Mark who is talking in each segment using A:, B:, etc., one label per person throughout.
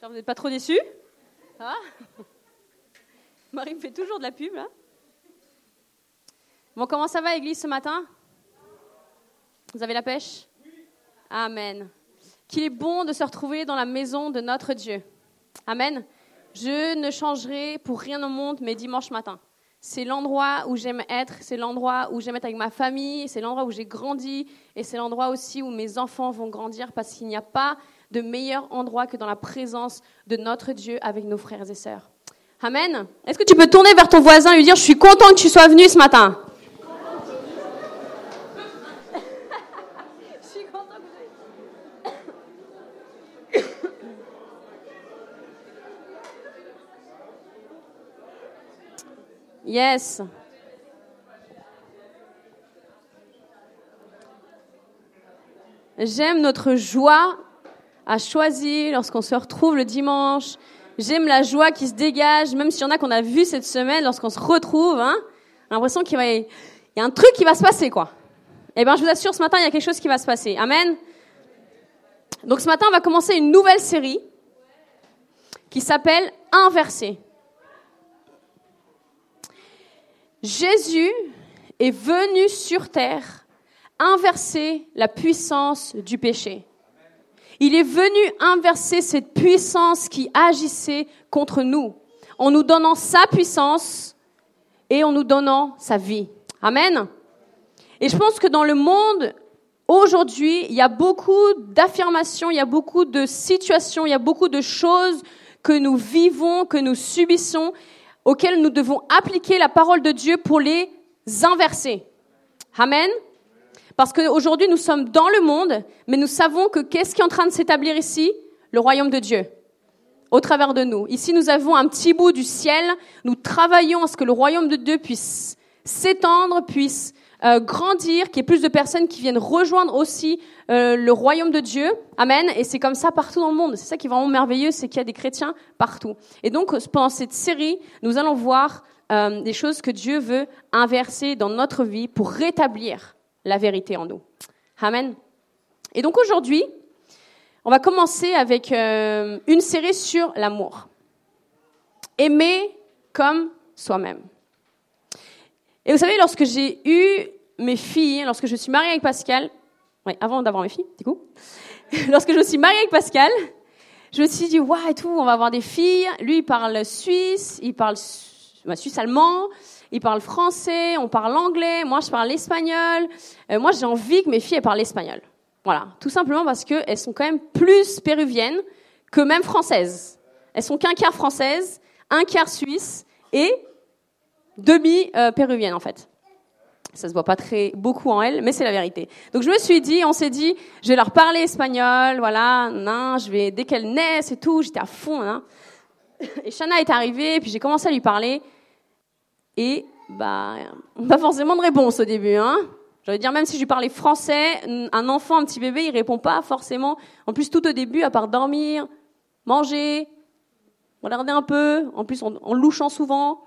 A: Vous n'êtes pas trop déçus. Ah Marie me fait toujours de la pub. Bon, comment ça va, Église, ce matin Vous avez la pêche Amen. Qu'il est bon de se retrouver dans la maison de notre Dieu. Amen. Je ne changerai pour rien au monde mes dimanches matins. C'est l'endroit où j'aime être, c'est l'endroit où j'aime être avec ma famille, c'est l'endroit où j'ai grandi et c'est l'endroit aussi où mes enfants vont grandir parce qu'il n'y a pas de meilleur endroit que dans la présence de notre Dieu avec nos frères et sœurs. Amen. Est-ce que tu peux tourner vers ton voisin et lui dire, je suis content que tu sois venu ce matin Yes. J'aime notre joie à choisir lorsqu'on se retrouve le dimanche. J'aime la joie qui se dégage, même s'il y en a qu'on a vu cette semaine lorsqu'on se retrouve. Hein, l'impression qu'il y a un truc qui va se passer, quoi. Eh bien, je vous assure, ce matin, il y a quelque chose qui va se passer. Amen. Donc, ce matin, on va commencer une nouvelle série qui s'appelle Inversé. Jésus est venu sur terre inverser la puissance du péché. Il est venu inverser cette puissance qui agissait contre nous, en nous donnant sa puissance et en nous donnant sa vie. Amen. Et je pense que dans le monde, aujourd'hui, il y a beaucoup d'affirmations, il y a beaucoup de situations, il y a beaucoup de choses que nous vivons, que nous subissons, auxquelles nous devons appliquer la parole de Dieu pour les inverser. Amen. Parce qu'aujourd'hui, nous sommes dans le monde, mais nous savons que qu'est-ce qui est en train de s'établir ici? Le royaume de Dieu, au travers de nous. Ici, nous avons un petit bout du ciel. Nous travaillons à ce que le royaume de Dieu puisse s'étendre, puisse euh, grandir, qu'il y ait plus de personnes qui viennent rejoindre aussi euh, le royaume de Dieu. Amen. Et c'est comme ça partout dans le monde. C'est ça qui est vraiment merveilleux, c'est qu'il y a des chrétiens partout. Et donc, pendant cette série, nous allons voir euh, des choses que Dieu veut inverser dans notre vie pour rétablir la vérité en nous. Amen. Et donc aujourd'hui, on va commencer avec euh, une série sur l'amour. Aimer comme soi-même. Et vous savez, lorsque j'ai eu mes filles, lorsque je suis mariée avec Pascal, ouais, avant d'avoir mes filles, du coup, lorsque je suis mariée avec Pascal, je me suis dit, waouh, et tout, on va avoir des filles. Lui, il parle suisse, il parle suisse-allemand, ils parlent français, on parle anglais, moi je parle espagnol. Euh, moi j'ai envie que mes filles parlent espagnol. Voilà, tout simplement parce qu'elles sont quand même plus péruviennes que même françaises. Elles sont qu'un quart françaises, un quart suisse et demi euh, péruvienne en fait. Ça se voit pas très beaucoup en elles, mais c'est la vérité. Donc je me suis dit, on s'est dit, je vais leur parler espagnol, voilà, non, je vais dès qu'elles naissent et tout, j'étais à fond. Hein. Et Shana est arrivée, puis j'ai commencé à lui parler et bah, pas forcément de réponse au début. Hein. J'allais dire, même si je parlais français, un enfant, un petit bébé, il répond pas forcément. En plus, tout au début, à part dormir, manger, regarder un peu, en plus en, louchant souvent,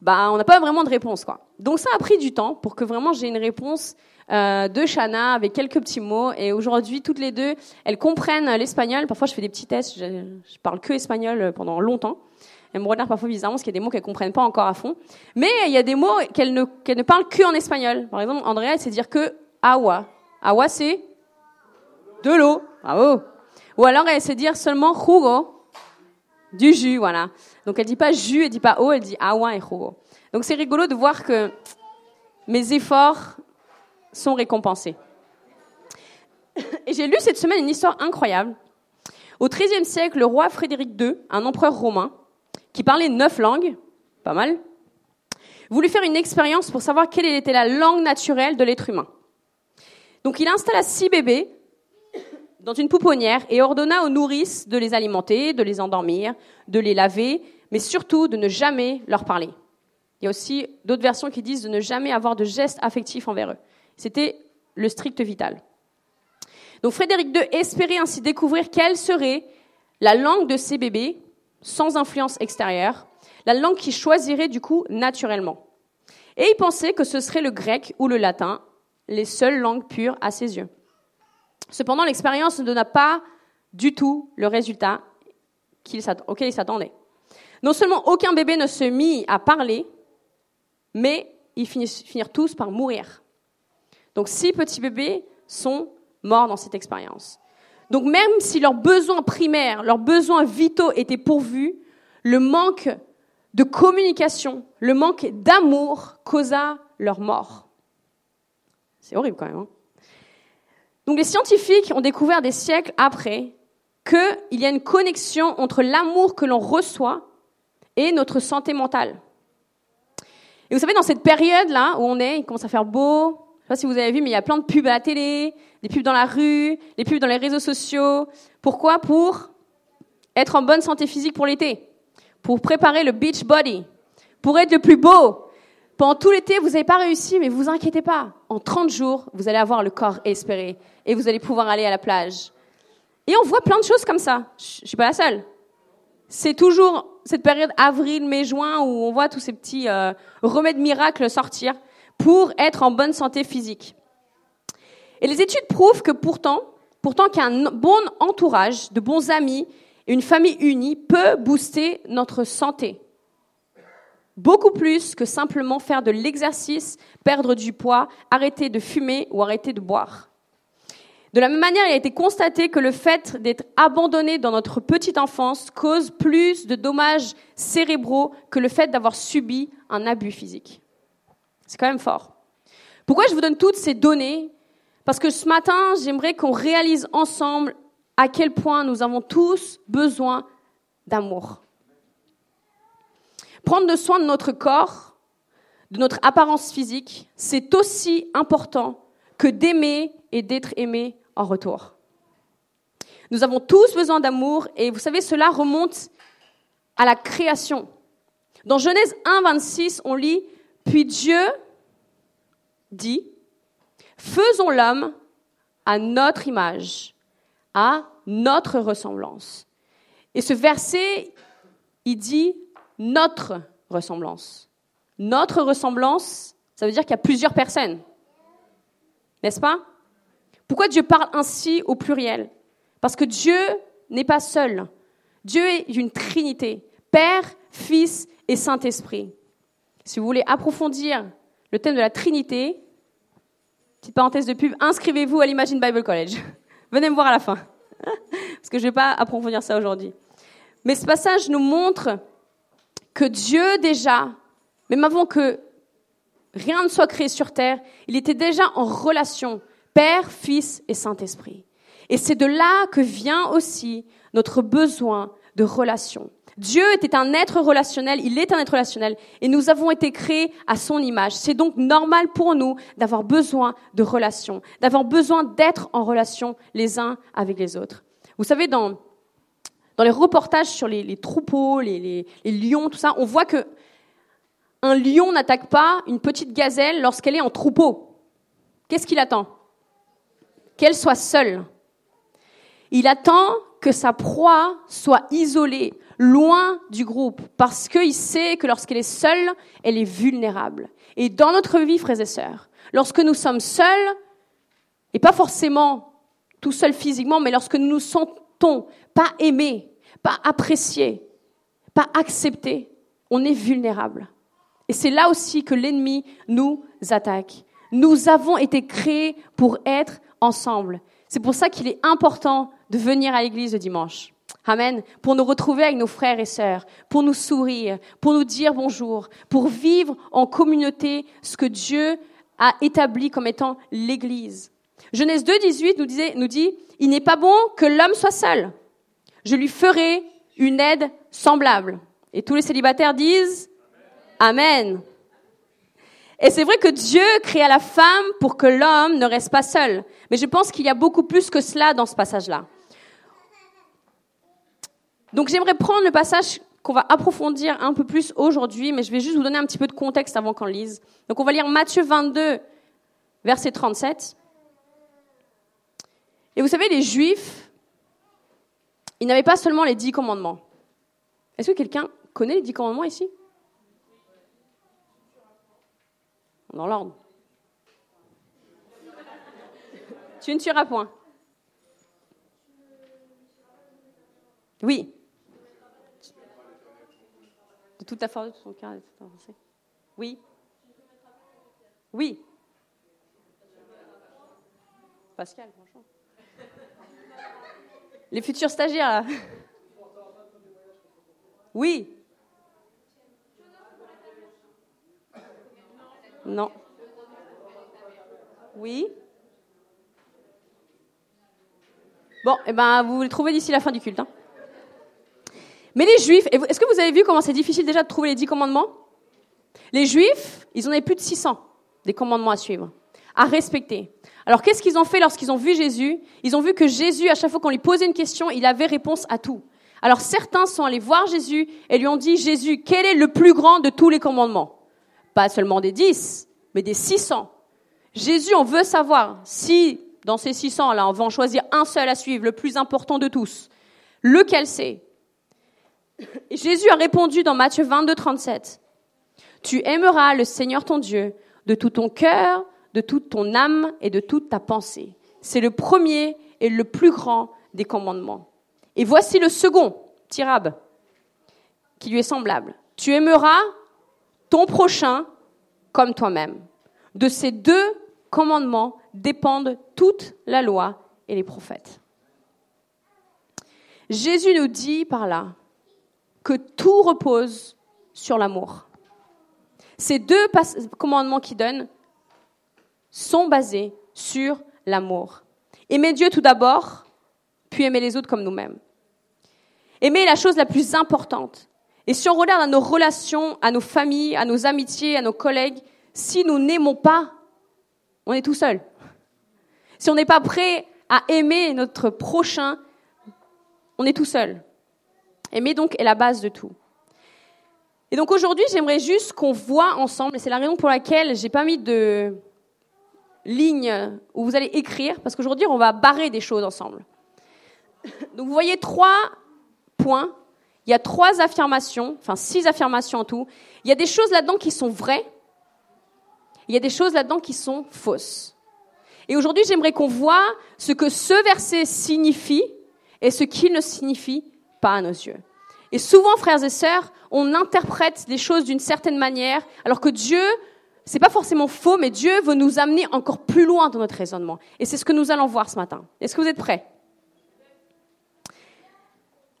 A: bah, on n'a pas vraiment de réponse. quoi. Donc ça a pris du temps pour que vraiment j'ai une réponse euh, de Shana avec quelques petits mots. Et aujourd'hui, toutes les deux, elles comprennent l'espagnol. Parfois, je fais des petits tests, je, je parle que espagnol pendant longtemps. Elle me regarde parfois bizarrement parce qu'il y a des mots qu'elle comprennent pas encore à fond. Mais il y a des mots qu'elle ne, qu'elle ne parle que espagnol. Par exemple, Andrea, elle sait dire que agua. Agua, c'est de l'eau. Bravo. Ou alors, elle sait dire seulement jugo. Du jus, voilà. Donc, elle dit pas jus, elle dit pas eau, elle dit agua et jugo. Donc, c'est rigolo de voir que mes efforts sont récompensés. Et j'ai lu cette semaine une histoire incroyable. Au XIIIe siècle, le roi Frédéric II, un empereur romain, qui parlait neuf langues, pas mal, voulut faire une expérience pour savoir quelle était la langue naturelle de l'être humain. Donc il installa six bébés dans une pouponnière et ordonna aux nourrices de les alimenter, de les endormir, de les laver, mais surtout de ne jamais leur parler. Il y a aussi d'autres versions qui disent de ne jamais avoir de gestes affectifs envers eux. C'était le strict vital. Donc Frédéric II espérait ainsi découvrir quelle serait la langue de ces bébés sans influence extérieure, la langue qu'il choisirait du coup naturellement. Et il pensait que ce serait le grec ou le latin, les seules langues pures à ses yeux. Cependant, l'expérience ne donna pas du tout le résultat auquel ils s'attendaient. Non seulement aucun bébé ne se mit à parler, mais ils finirent tous par mourir. Donc six petits bébés sont morts dans cette expérience. Donc même si leurs besoins primaires, leurs besoins vitaux étaient pourvus, le manque de communication, le manque d'amour causa leur mort. C'est horrible quand même. Hein Donc les scientifiques ont découvert des siècles après qu'il y a une connexion entre l'amour que l'on reçoit et notre santé mentale. Et vous savez, dans cette période-là où on est, il commence à faire beau, je sais pas si vous avez vu, mais il y a plein de pubs à la télé, des pubs dans la rue, des pubs dans les réseaux sociaux. Pourquoi Pour être en bonne santé physique pour l'été, pour préparer le beach body, pour être le plus beau. Pendant tout l'été, vous n'avez pas réussi, mais vous inquiétez pas. En 30 jours, vous allez avoir le corps espéré et vous allez pouvoir aller à la plage. Et on voit plein de choses comme ça. Je suis pas la seule. C'est toujours cette période avril, mai, juin où on voit tous ces petits euh, remèdes miracles sortir pour être en bonne santé physique. Et les études prouvent que pourtant, pourtant qu'un bon entourage, de bons amis, une famille unie peut booster notre santé. Beaucoup plus que simplement faire de l'exercice, perdre du poids, arrêter de fumer ou arrêter de boire. De la même manière, il a été constaté que le fait d'être abandonné dans notre petite enfance cause plus de dommages cérébraux que le fait d'avoir subi un abus physique. C'est quand même fort. Pourquoi je vous donne toutes ces données Parce que ce matin, j'aimerais qu'on réalise ensemble à quel point nous avons tous besoin d'amour. Prendre soin de notre corps, de notre apparence physique, c'est aussi important que d'aimer et d'être aimé en retour. Nous avons tous besoin d'amour et vous savez, cela remonte à la création. Dans Genèse 1, 26, on lit puis Dieu dit, faisons l'homme à notre image, à notre ressemblance. Et ce verset, il dit notre ressemblance. Notre ressemblance, ça veut dire qu'il y a plusieurs personnes. N'est-ce pas? Pourquoi Dieu parle ainsi au pluriel? Parce que Dieu n'est pas seul. Dieu est une trinité, Père, Fils et Saint-Esprit. Si vous voulez approfondir le thème de la Trinité, petite parenthèse de pub, inscrivez-vous à l'Imagine Bible College. Venez me voir à la fin, parce que je ne vais pas approfondir ça aujourd'hui. Mais ce passage nous montre que Dieu déjà, même avant que rien ne soit créé sur terre, il était déjà en relation, Père, Fils et Saint-Esprit. Et c'est de là que vient aussi notre besoin de relation. Dieu était un être relationnel, il est un être relationnel, et nous avons été créés à son image. C'est donc normal pour nous d'avoir besoin de relations, d'avoir besoin d'être en relation les uns avec les autres. Vous savez, dans, dans les reportages sur les, troupeaux, les, les, lions, tout ça, on voit que un lion n'attaque pas une petite gazelle lorsqu'elle est en troupeau. Qu'est-ce qu'il attend? Qu'elle soit seule. Il attend que sa proie soit isolée, loin du groupe, parce qu'il sait que lorsqu'elle est seule, elle est vulnérable. Et dans notre vie, frères et sœurs, lorsque nous sommes seuls, et pas forcément tout seul physiquement, mais lorsque nous nous sentons pas aimés, pas appréciés, pas acceptés, on est vulnérable. Et c'est là aussi que l'ennemi nous attaque. Nous avons été créés pour être ensemble. C'est pour ça qu'il est important de venir à l'église le dimanche. Amen. Pour nous retrouver avec nos frères et sœurs, pour nous sourire, pour nous dire bonjour, pour vivre en communauté ce que Dieu a établi comme étant l'église. Genèse 2, 18 nous, disait, nous dit, il n'est pas bon que l'homme soit seul. Je lui ferai une aide semblable. Et tous les célibataires disent Amen. Et c'est vrai que Dieu créa la femme pour que l'homme ne reste pas seul. Mais je pense qu'il y a beaucoup plus que cela dans ce passage-là. Donc j'aimerais prendre le passage qu'on va approfondir un peu plus aujourd'hui, mais je vais juste vous donner un petit peu de contexte avant qu'on lise. Donc on va lire Matthieu 22, verset 37. Et vous savez, les Juifs, ils n'avaient pas seulement les dix commandements. Est-ce que quelqu'un connaît les dix commandements ici? Dans l'ordre. Tu ne tueras point. Oui. Toute ta force, ton cœur, Oui. Oui. Pascal, franchement. Les futurs stagiaires, là. Oui. Non. Oui. Bon, eh ben, vous les trouvez d'ici la fin du culte. Hein. Mais les Juifs, est-ce que vous avez vu comment c'est difficile déjà de trouver les dix commandements? Les Juifs, ils en avaient plus de 600 des commandements à suivre, à respecter. Alors qu'est-ce qu'ils ont fait lorsqu'ils ont vu Jésus? Ils ont vu que Jésus, à chaque fois qu'on lui posait une question, il avait réponse à tout. Alors certains sont allés voir Jésus et lui ont dit, Jésus, quel est le plus grand de tous les commandements? Pas seulement des dix, mais des 600. Jésus, on veut savoir si dans ces 600 là, on va en choisir un seul à suivre, le plus important de tous. Lequel c'est? Jésus a répondu dans Matthieu 22, 37. Tu aimeras le Seigneur ton Dieu de tout ton cœur, de toute ton âme et de toute ta pensée. C'est le premier et le plus grand des commandements. Et voici le second, Tirab, qui lui est semblable. Tu aimeras ton prochain comme toi-même. De ces deux commandements dépendent toute la loi et les prophètes. Jésus nous dit par là, que tout repose sur l'amour. Ces deux commandements qu'il donne sont basés sur l'amour. Aimer Dieu tout d'abord, puis aimer les autres comme nous-mêmes. Aimer est la chose la plus importante. Et si on regarde à nos relations, à nos familles, à nos amitiés, à nos collègues, si nous n'aimons pas, on est tout seul. Si on n'est pas prêt à aimer notre prochain, on est tout seul. Aimer donc est la base de tout. Et donc aujourd'hui, j'aimerais juste qu'on voit ensemble, et c'est la raison pour laquelle j'ai pas mis de ligne où vous allez écrire, parce qu'aujourd'hui, on va barrer des choses ensemble. Donc vous voyez trois points, il y a trois affirmations, enfin six affirmations en tout. Il y a des choses là-dedans qui sont vraies, il y a des choses là-dedans qui sont fausses. Et aujourd'hui, j'aimerais qu'on voit ce que ce verset signifie et ce qu'il ne signifie pas à nos yeux. Et souvent, frères et sœurs, on interprète les choses d'une certaine manière, alors que Dieu, c'est pas forcément faux, mais Dieu veut nous amener encore plus loin dans notre raisonnement. Et c'est ce que nous allons voir ce matin. Est-ce que vous êtes prêts?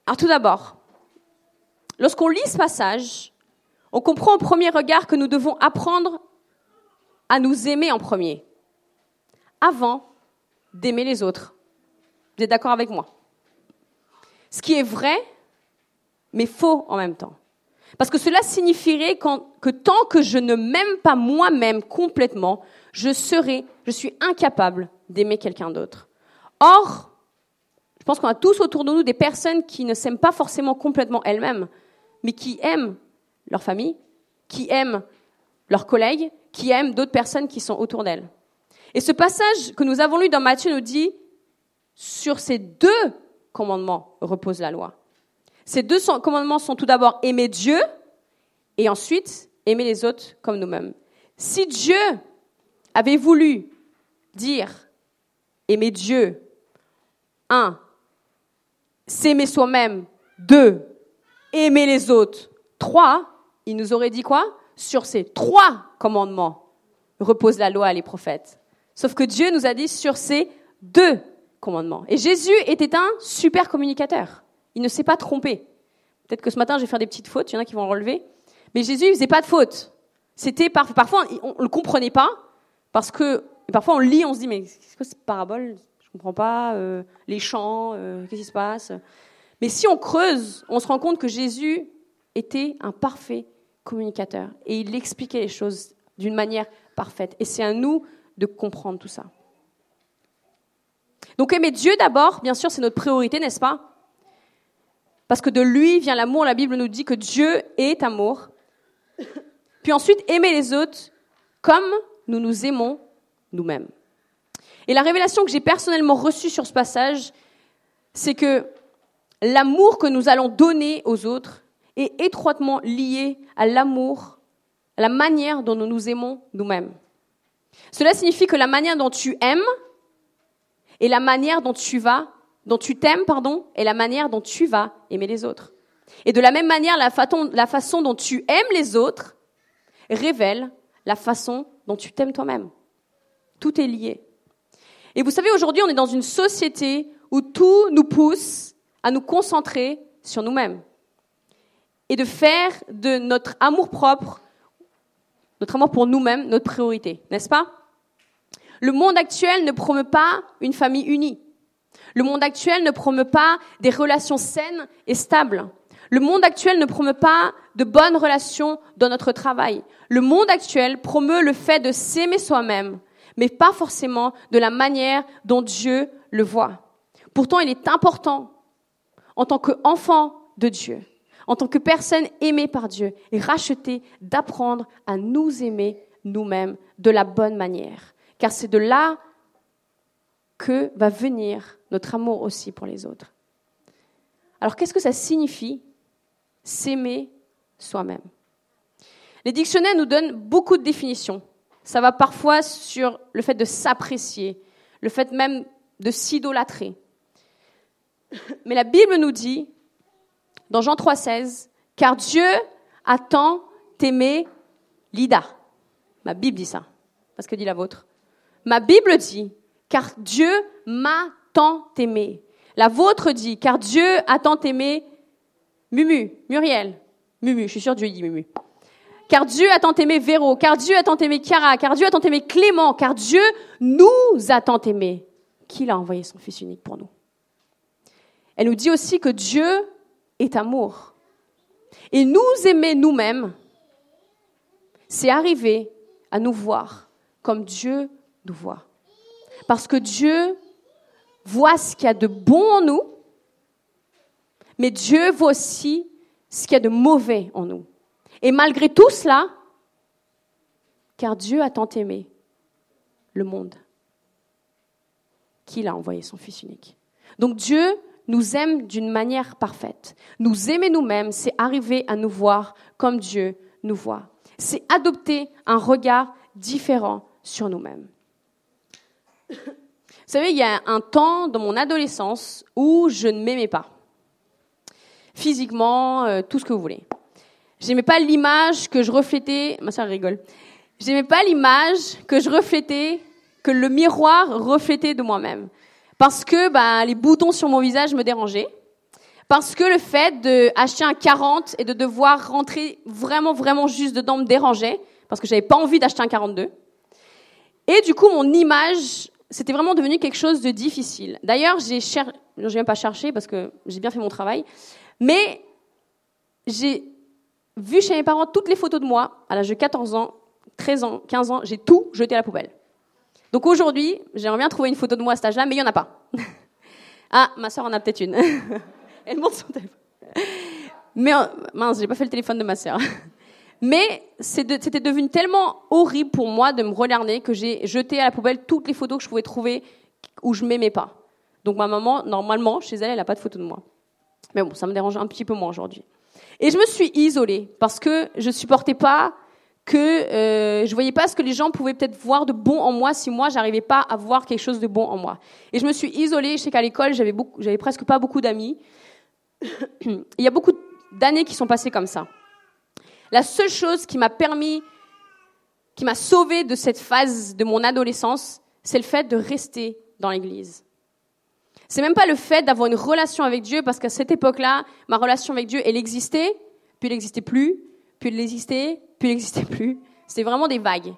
A: Alors tout d'abord, lorsqu'on lit ce passage, on comprend au premier regard que nous devons apprendre à nous aimer en premier, avant d'aimer les autres. Vous êtes d'accord avec moi? Ce qui est vrai, mais faux en même temps. Parce que cela signifierait que tant que je ne m'aime pas moi-même complètement, je serai, je suis incapable d'aimer quelqu'un d'autre. Or, je pense qu'on a tous autour de nous des personnes qui ne s'aiment pas forcément complètement elles-mêmes, mais qui aiment leur famille, qui aiment leurs collègues, qui aiment d'autres personnes qui sont autour d'elles. Et ce passage que nous avons lu dans Matthieu nous dit, sur ces deux commandements repose la loi. Ces deux commandements sont tout d'abord aimer Dieu et ensuite aimer les autres comme nous-mêmes. Si Dieu avait voulu dire aimer Dieu, un, s'aimer soi-même, deux, aimer les autres, trois, il nous aurait dit quoi? Sur ces trois commandements repose la loi et les prophètes. Sauf que Dieu nous a dit sur ces deux Et Jésus était un super communicateur. Il ne s'est pas trompé. Peut-être que ce matin, je vais faire des petites fautes, il y en a qui vont relever. Mais Jésus, il faisait pas de fautes. C'était parfois, on ne le comprenait pas, parce que parfois on lit, on se dit, mais qu'est-ce que cette parabole? Je comprends pas, euh, les chants, euh, qu'est-ce qui se passe? Mais si on creuse, on se rend compte que Jésus était un parfait communicateur. Et il expliquait les choses d'une manière parfaite. Et c'est à nous de comprendre tout ça. Donc aimer Dieu d'abord, bien sûr, c'est notre priorité, n'est-ce pas? Parce que de lui vient l'amour. La Bible nous dit que Dieu est amour. Puis ensuite, aimer les autres comme nous nous aimons nous-mêmes. Et la révélation que j'ai personnellement reçue sur ce passage, c'est que l'amour que nous allons donner aux autres est étroitement lié à l'amour, à la manière dont nous nous aimons nous-mêmes. Cela signifie que la manière dont tu aimes et la manière dont tu vas, dont tu t'aimes, pardon, et la manière dont tu vas aimer les autres. Et de la même manière, la, la façon dont tu aimes les autres révèle la façon dont tu t'aimes toi-même. Tout est lié. Et vous savez, aujourd'hui, on est dans une société où tout nous pousse à nous concentrer sur nous-mêmes et de faire de notre amour propre, notre amour pour nous-mêmes, notre priorité, n'est-ce pas? Le monde actuel ne promeut pas une famille unie. Le monde actuel ne promeut pas des relations saines et stables. Le monde actuel ne promeut pas de bonnes relations dans notre travail. Le monde actuel promeut le fait de s'aimer soi-même, mais pas forcément de la manière dont Dieu le voit. Pourtant, il est important, en tant qu'enfant de Dieu, en tant que personne aimée par Dieu et rachetée, d'apprendre à nous aimer nous-mêmes de la bonne manière. Car c'est de là que va venir notre amour aussi pour les autres. Alors qu'est-ce que ça signifie s'aimer soi-même? Les dictionnaires nous donnent beaucoup de définitions. Ça va parfois sur le fait de s'apprécier, le fait même de s'idolâtrer. Mais la Bible nous dit, dans Jean 3,16, car Dieu a tant aimé Lida. Ma Bible dit ça. Parce que dit la vôtre. Ma Bible dit, car Dieu m'a tant aimé. La vôtre dit, car Dieu a tant aimé Mumu, Muriel. Mumu, je suis sûre Dieu dit Mumu. Car Dieu a tant aimé Véro, car Dieu a tant aimé Chiara, car Dieu a tant aimé Clément, car Dieu nous a tant aimé qu'il a envoyé son Fils unique pour nous. Elle nous dit aussi que Dieu est amour. Et nous aimer nous-mêmes, c'est arriver à nous voir comme Dieu nous voit. Parce que Dieu voit ce qu'il y a de bon en nous, mais Dieu voit aussi ce qu'il y a de mauvais en nous. Et malgré tout cela, car Dieu a tant aimé le monde qu'il a envoyé son Fils unique. Donc Dieu nous aime d'une manière parfaite. Nous aimer nous-mêmes, c'est arriver à nous voir comme Dieu nous voit. C'est adopter un regard différent sur nous-mêmes. Vous savez, il y a un temps dans mon adolescence où je ne m'aimais pas. Physiquement, euh, tout ce que vous voulez. J'aimais pas l'image que je reflétais. Ma soeur rigole. J'aimais pas l'image que je reflétais, que le miroir reflétait de moi-même parce que bah, les boutons sur mon visage me dérangeaient, parce que le fait d'acheter un 40 et de devoir rentrer vraiment, vraiment juste dedans me dérangeait, parce que j'avais pas envie d'acheter un 42. Et du coup, mon image, c'était vraiment devenu quelque chose de difficile. D'ailleurs, j'ai cher... j'ai même pas cherché parce que j'ai bien fait mon travail, mais j'ai vu chez mes parents toutes les photos de moi à l'âge de 14 ans, 13 ans, 15 ans, j'ai tout jeté à la poubelle. Donc aujourd'hui, j'aimerais bien trouver une photo de moi à cet âge-là, mais il n'y en a pas. ah, ma soeur en a peut-être une. Elle montre son téléphone. Mais euh, mince, j'ai pas fait le téléphone de ma soeur. Mais c'était devenu tellement horrible pour moi de me regarder que j'ai jeté à la poubelle toutes les photos que je pouvais trouver où je m'aimais pas. Donc ma maman, normalement, chez elle, elle n'a pas de photo de moi. Mais bon, ça me dérange un petit peu moins aujourd'hui. Et je me suis isolée parce que je supportais pas que euh, je voyais pas ce que les gens pouvaient peut-être voir de bon en moi si moi j'arrivais pas à voir quelque chose de bon en moi. Et je me suis isolée. Je sais qu'à l'école j'avais presque pas beaucoup d'amis. Il y a beaucoup d'années qui sont passées comme ça. La seule chose qui m'a permis, qui m'a sauvée de cette phase de mon adolescence, c'est le fait de rester dans l'Église. C'est même pas le fait d'avoir une relation avec Dieu, parce qu'à cette époque-là, ma relation avec Dieu, elle existait, puis elle n'existait plus, puis elle existait, puis il n'existait plus. C'était vraiment des vagues.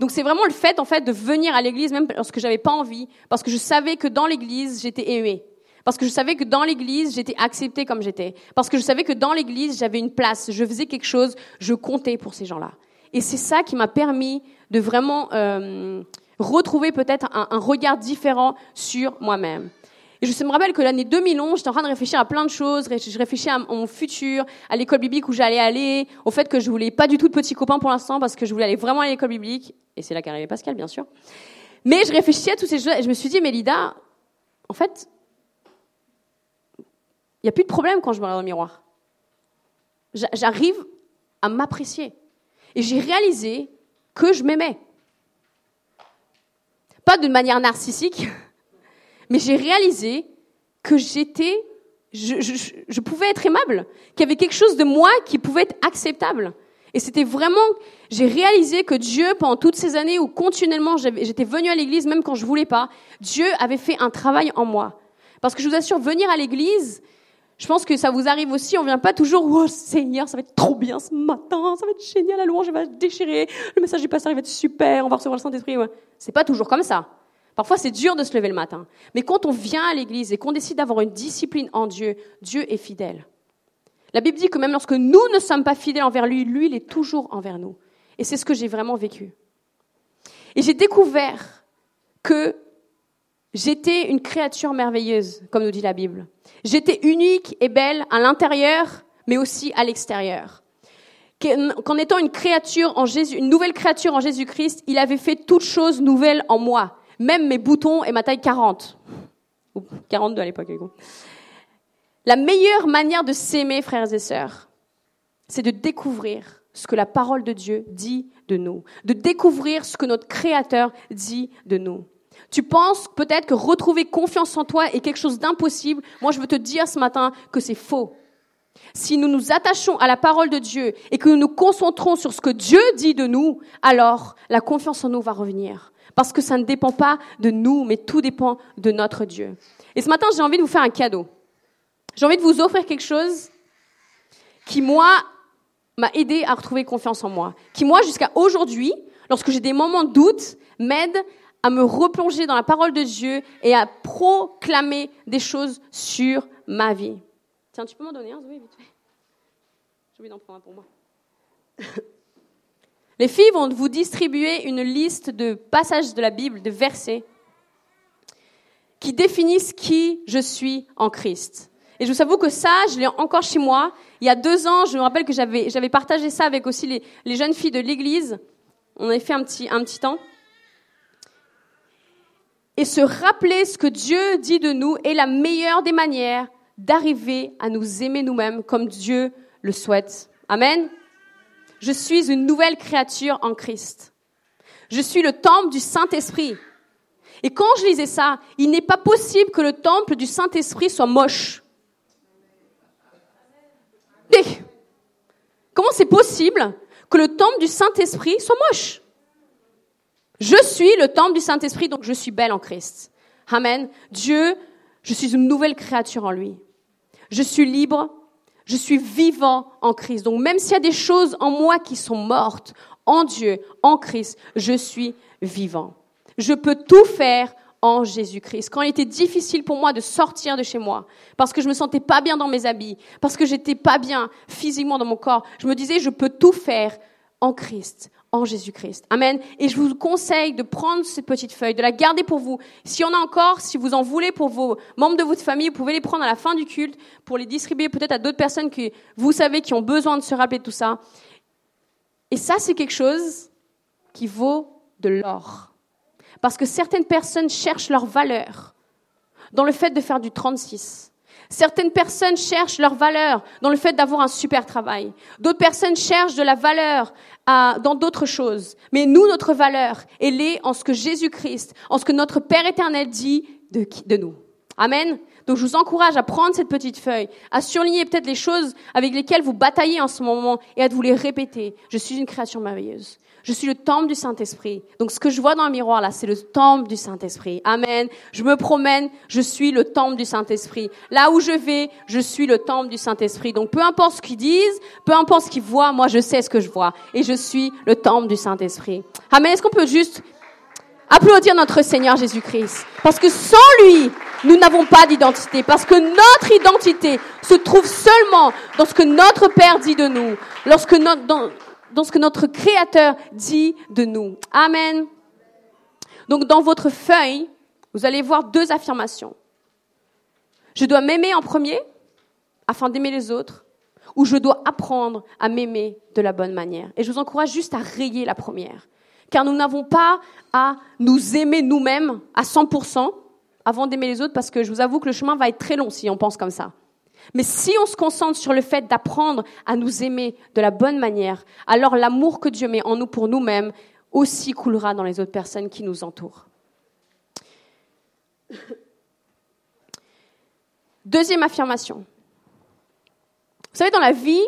A: Donc c'est vraiment le fait en fait de venir à l'église même lorsque j'avais pas envie, parce que je savais que dans l'église j'étais aimée, parce que je savais que dans l'église j'étais acceptée comme j'étais, parce que je savais que dans l'église j'avais une place, je faisais quelque chose, je comptais pour ces gens-là. Et c'est ça qui m'a permis de vraiment euh, retrouver peut-être un, regard différent sur moi-même. Et je me rappelle que l'année 2011, j'étais en train de réfléchir à plein de choses. Je réfléchissais à mon futur, à l'école biblique où j'allais aller, au fait que je voulais pas du tout de petits copains pour l'instant parce que je voulais aller vraiment à l'école biblique. Et c'est là qu'arrivait Pascal, bien sûr. Mais je réfléchissais à tous ces choses et je me suis dit, Mélida, en fait, il n'y a plus de problème quand je me regarde au miroir. J'arrive à m'apprécier. Et j'ai réalisé que je m'aimais. Pas de manière narcissique, mais j'ai réalisé que j'étais je, je, je pouvais être aimable, qu'il y avait quelque chose de moi qui pouvait être acceptable. Et c'était vraiment, j'ai réalisé que Dieu, pendant toutes ces années où continuellement j'étais venue à l'église, même quand je voulais pas, Dieu avait fait un travail en moi. Parce que je vous assure, venir à l'église, je pense que ça vous arrive aussi, on vient pas toujours, oh Seigneur, ça va être trop bien ce matin, ça va être génial, la louange va déchirer, le message du pasteur va être super, on va recevoir le Saint-Esprit. C'est pas toujours comme ça. Parfois, c'est dur de se lever le matin. Mais quand on vient à l'église et qu'on décide d'avoir une discipline en Dieu, Dieu est fidèle. La Bible dit que même lorsque nous ne sommes pas fidèles envers lui, lui, il est toujours envers nous. Et c'est ce que j'ai vraiment vécu. Et j'ai découvert que j'étais une créature merveilleuse, comme nous dit la Bible. J'étais unique et belle à l'intérieur, mais aussi à l'extérieur. Qu'en étant une créature en Jésus, une nouvelle créature en Jésus-Christ, il avait fait toutes choses nouvelles en moi. Même mes boutons et ma taille 40. Ou 42 à l'époque, la meilleure manière de s'aimer, frères et sœurs, c'est de découvrir ce que la parole de Dieu dit de nous, de découvrir ce que notre Créateur dit de nous. Tu penses peut-être que retrouver confiance en toi est quelque chose d'impossible. Moi, je veux te dire ce matin que c'est faux. Si nous nous attachons à la parole de Dieu et que nous nous concentrons sur ce que Dieu dit de nous, alors la confiance en nous va revenir. Parce que ça ne dépend pas de nous, mais tout dépend de notre Dieu. Et ce matin, j'ai envie de vous faire un cadeau. J'ai envie de vous offrir quelque chose qui, moi, m'a aidé à retrouver confiance en moi. Qui, moi, jusqu'à aujourd'hui, lorsque j'ai des moments de doute, m'aide à me replonger dans la parole de Dieu et à proclamer des choses sur ma vie. Tiens, tu peux m'en donner un, oui, vite fait? J'ai envie d'en prendre un pour moi. Les filles vont vous distribuer une liste de passages de la Bible, de versets, qui définissent qui je suis en Christ. Et je vous avoue que ça, je l'ai encore chez moi. Il y a deux ans, je me rappelle que j'avais, partagé ça avec aussi les, les jeunes filles de l'église. On avait fait un petit, un petit temps. Et se rappeler ce que Dieu dit de nous est la meilleure des manières d'arriver à nous aimer nous-mêmes comme Dieu le souhaite. Amen. Je suis une nouvelle créature en Christ. Je suis le temple du Saint-Esprit. Et quand je lisais ça, il n'est pas possible que le temple du Saint-Esprit soit moche. Comment c'est possible que le temple du Saint-Esprit soit moche? Je suis le temple du Saint-Esprit, donc je suis belle en Christ. Amen. Dieu, je suis une nouvelle créature en lui. Je suis libre, je suis vivant en Christ. Donc même s'il y a des choses en moi qui sont mortes, en Dieu, en Christ, je suis vivant. Je peux tout faire en Jésus-Christ. Quand il était difficile pour moi de sortir de chez moi, parce que je me sentais pas bien dans mes habits, parce que j'étais pas bien physiquement dans mon corps, je me disais, je peux tout faire en Christ, en Jésus-Christ. Amen. Et je vous conseille de prendre cette petite feuille, de la garder pour vous. S'il y en a encore, si vous en voulez pour vos membres de votre famille, vous pouvez les prendre à la fin du culte pour les distribuer peut-être à d'autres personnes que vous savez qui ont besoin de se rappeler de tout ça. Et ça, c'est quelque chose qui vaut de l'or. Parce que certaines personnes cherchent leur valeur dans le fait de faire du 36. Certaines personnes cherchent leur valeur dans le fait d'avoir un super travail. D'autres personnes cherchent de la valeur dans d'autres choses. Mais nous, notre valeur, elle est en ce que Jésus-Christ, en ce que notre Père éternel dit de, nous. Amen. Donc je vous encourage à prendre cette petite feuille, à surligner peut-être les choses avec lesquelles vous bataillez en ce moment et à vous les répéter. Je suis une création merveilleuse. Je suis le temple du Saint-Esprit. Donc ce que je vois dans le miroir là, c'est le temple du Saint-Esprit. Amen. Je me promène, je suis le temple du Saint-Esprit. Là où je vais, je suis le temple du Saint-Esprit. Donc peu importe ce qu'ils disent, peu importe ce qu'ils voient, moi je sais ce que je vois. Et je suis le temple du Saint-Esprit. Amen. Est-ce qu'on peut juste applaudir notre Seigneur Jésus-Christ Parce que sans lui, nous n'avons pas d'identité. Parce que notre identité se trouve seulement dans ce que notre Père dit de nous. Dans, dans ce que notre Créateur dit de nous. Amen. Donc dans votre feuille, vous allez voir deux affirmations. Je dois m'aimer en premier afin d'aimer les autres, ou je dois apprendre à m'aimer de la bonne manière. Et je vous encourage juste à rayer la première, car nous n'avons pas à nous aimer nous-mêmes à 100% avant d'aimer les autres, parce que je vous avoue que le chemin va être très long si on pense comme ça. Mais si on se concentre sur le fait d'apprendre à nous aimer de la bonne manière, alors l'amour que Dieu met en nous pour nous-mêmes aussi coulera dans les autres personnes qui nous entourent. Deuxième affirmation. Vous savez, dans la vie,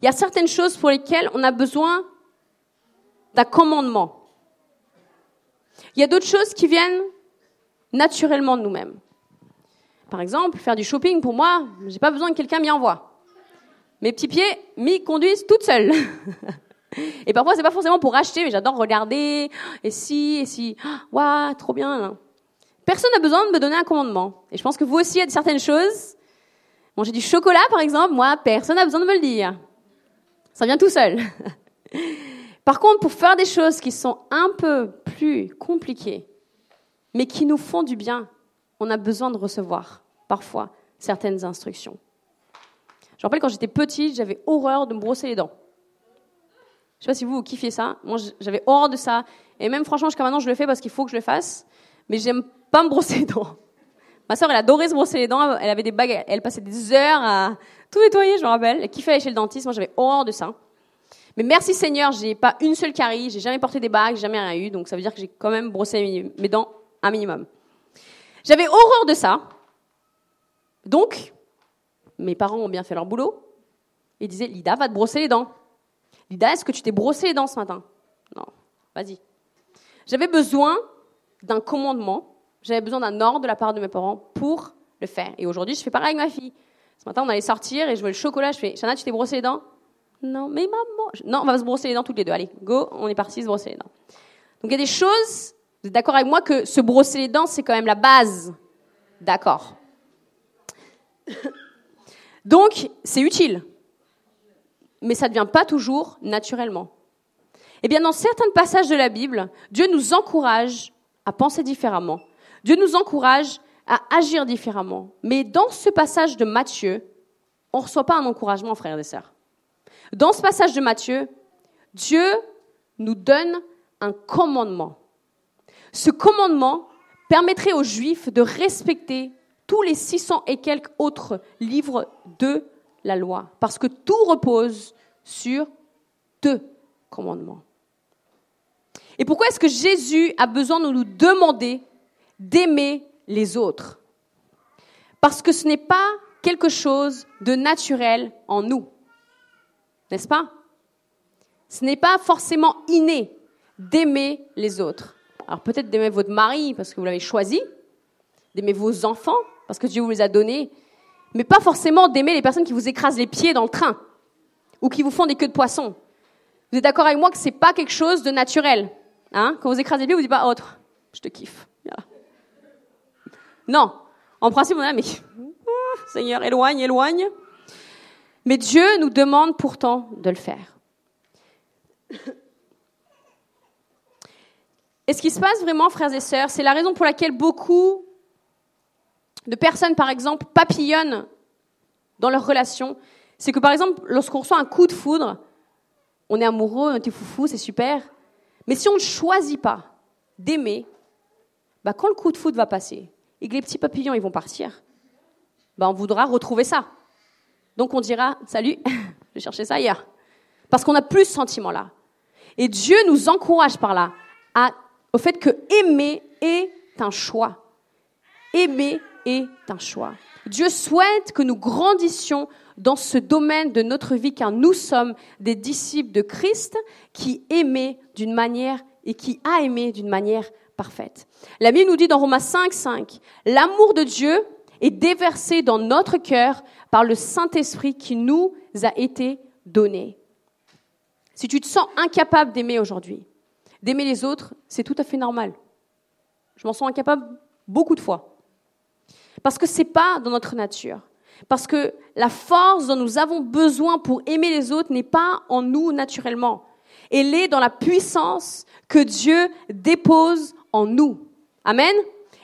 A: il y a certaines choses pour lesquelles on a besoin d'un commandement. Il y a d'autres choses qui viennent naturellement de nous-mêmes. Par exemple, faire du shopping, pour moi, j'ai pas besoin que quelqu'un m'y envoie. Mes petits pieds m'y conduisent toutes seules. et parfois, c'est pas forcément pour acheter, mais j'adore regarder, et si, et si, waouh, trop bien. Personne n'a besoin de me donner un commandement. Et je pense que vous aussi, il y a certaines choses. Manger du chocolat, par exemple, moi, personne n'a besoin de me le dire. Ça vient tout seul. Par contre, pour faire des choses qui sont un peu plus compliquées, mais qui nous font du bien, on a besoin de recevoir parfois certaines instructions. Je rappelle quand j'étais petite, j'avais horreur de me brosser les dents. Je sais pas si vous, kiffiez ça. Moi, j'avais horreur de ça. Et même franchement, jusqu'à maintenant, je le fais parce qu'il faut que je le fasse. Mais j'aime pas me brosser les dents. Ma soeur, elle adorait se brosser les dents. Elle avait des bagues. Elle passait des heures à tout nettoyer, je me rappelle. Elle kiffait aller chez le dentiste. Moi, j'avais horreur de ça. Mais merci Seigneur, j'ai pas une seule carie, j'ai jamais porté des bagues, jamais rien eu. Donc ça veut dire que j'ai quand même brossé mes dents un minimum. J'avais horreur de ça. Donc, mes parents ont bien fait leur boulot. Ils disaient, Lida, va te brosser les dents. Lida, est-ce que tu t'es brossé les dents ce matin? Non, vas-y. J'avais besoin d'un commandement, j'avais besoin d'un ordre de la part de mes parents pour le faire. Et aujourd'hui, je fais pareil avec ma fille. Ce matin, on allait sortir et je veux le chocolat. Je fais, Shana, tu t'es brossé les dents? Non, mais maman. Non, on va se brosser les dents toutes les deux. Allez, go, on est parti se brosser les dents. Donc il y a des choses vous êtes d'accord avec moi que se brosser les dents, c'est quand même la base D'accord. Donc, c'est utile. Mais ça ne vient pas toujours naturellement. Eh bien, dans certains passages de la Bible, Dieu nous encourage à penser différemment. Dieu nous encourage à agir différemment. Mais dans ce passage de Matthieu, on ne reçoit pas un encouragement, frères et sœurs. Dans ce passage de Matthieu, Dieu nous donne un commandement. Ce commandement permettrait aux Juifs de respecter tous les 600 et quelques autres livres de la loi, parce que tout repose sur deux commandements. Et pourquoi est-ce que Jésus a besoin de nous demander d'aimer les autres? Parce que ce n'est pas quelque chose de naturel en nous, n'est-ce pas? Ce n'est pas forcément inné d'aimer les autres. Alors peut-être d'aimer votre mari parce que vous l'avez choisi, d'aimer vos enfants parce que Dieu vous les a donnés, mais pas forcément d'aimer les personnes qui vous écrasent les pieds dans le train ou qui vous font des queues de poisson. Vous êtes d'accord avec moi que c'est pas quelque chose de naturel. Hein? Quand vous écrasez les pieds, vous dites pas autre. Je te kiffe. Non. En principe, on a mais Seigneur, éloigne, éloigne. Mais Dieu nous demande pourtant de le faire. Et ce qui se passe vraiment, frères et sœurs, c'est la raison pour laquelle beaucoup de personnes, par exemple, papillonnent dans leur relation. C'est que, par exemple, lorsqu'on reçoit un coup de foudre, on est amoureux, on est foufou, c'est super. Mais si on ne choisit pas d'aimer, bah, quand le coup de foudre va passer et que les petits papillons ils vont partir, bah, on voudra retrouver ça. Donc on dira, salut, je chercher ça ailleurs. Parce qu'on n'a plus ce sentiment-là. Et Dieu nous encourage par là à au fait que aimer est un choix. Aimer est un choix. Dieu souhaite que nous grandissions dans ce domaine de notre vie car nous sommes des disciples de Christ qui aimaient d'une manière et qui a aimé d'une manière parfaite. La Bible nous dit dans Romains 5, 5, l'amour de Dieu est déversé dans notre cœur par le Saint-Esprit qui nous a été donné. Si tu te sens incapable d'aimer aujourd'hui, d'aimer les autres, c'est tout à fait normal. Je m'en sens incapable beaucoup de fois. Parce que ce n'est pas dans notre nature. Parce que la force dont nous avons besoin pour aimer les autres n'est pas en nous naturellement. Elle est dans la puissance que Dieu dépose en nous. Amen.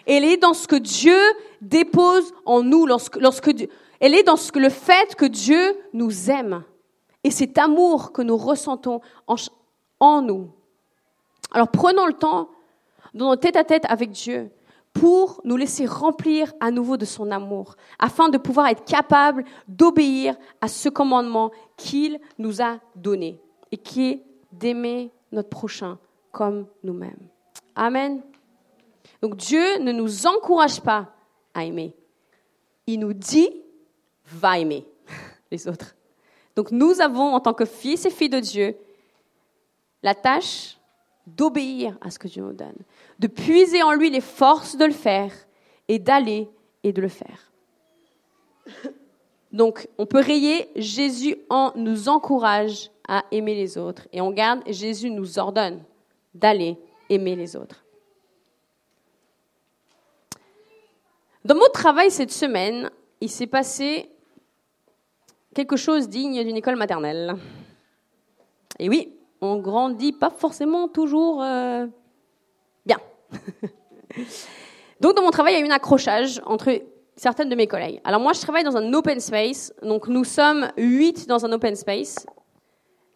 A: Elle est dans ce que Dieu dépose en nous, lorsque, lorsque, elle est dans le fait que Dieu nous aime. Et cet amour que nous ressentons en, en nous. Alors prenons le temps dans notre tête à tête avec Dieu pour nous laisser remplir à nouveau de son amour, afin de pouvoir être capable d'obéir à ce commandement qu'il nous a donné et qui est d'aimer notre prochain comme nous-mêmes. Amen. Donc Dieu ne nous encourage pas aimer. il nous dit, va aimer les autres. Donc nous avons, en tant que fils et filles de Dieu, la tâche d'obéir à ce que Dieu nous donne, de puiser en lui les forces de le faire et d'aller et de le faire. Donc on peut rayer Jésus en nous encourage à aimer les autres et on garde Jésus nous ordonne d'aller aimer les autres. Dans mon travail cette semaine, il s'est passé quelque chose digne d'une école maternelle. Et oui, on grandit pas forcément toujours euh, bien. donc dans mon travail, il y a eu un accrochage entre certaines de mes collègues. Alors moi, je travaille dans un open space, donc nous sommes huit dans un open space,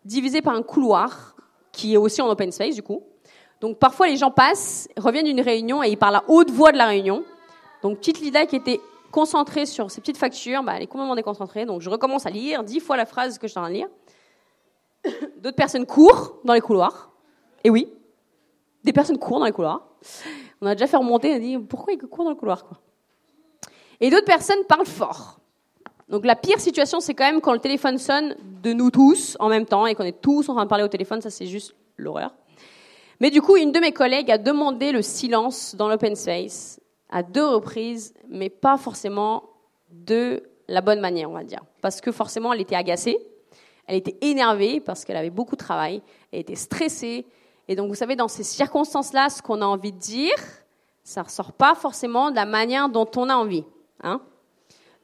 A: divisé par un couloir qui est aussi en open space du coup. Donc parfois les gens passent, reviennent d'une réunion et ils parlent à haute voix de la réunion. Donc petite Lida qui était concentrée sur ces petites factures, bah, elle est complètement déconcentrée. Donc je recommence à lire dix fois la phrase que je suis en train de lire. D'autres personnes courent dans les couloirs. Et oui, des personnes courent dans les couloirs. On a déjà fait remonter, on a dit pourquoi ils courent dans le couloir. Et d'autres personnes parlent fort. Donc la pire situation, c'est quand même quand le téléphone sonne de nous tous en même temps et qu'on est tous en train de parler au téléphone, ça c'est juste l'horreur. Mais du coup, une de mes collègues a demandé le silence dans l'open space à deux reprises, mais pas forcément de la bonne manière, on va dire. Parce que forcément, elle était agacée, elle était énervée parce qu'elle avait beaucoup de travail, elle était stressée. Et donc, vous savez, dans ces circonstances-là, ce qu'on a envie de dire, ça ressort pas forcément de la manière dont on a envie. Hein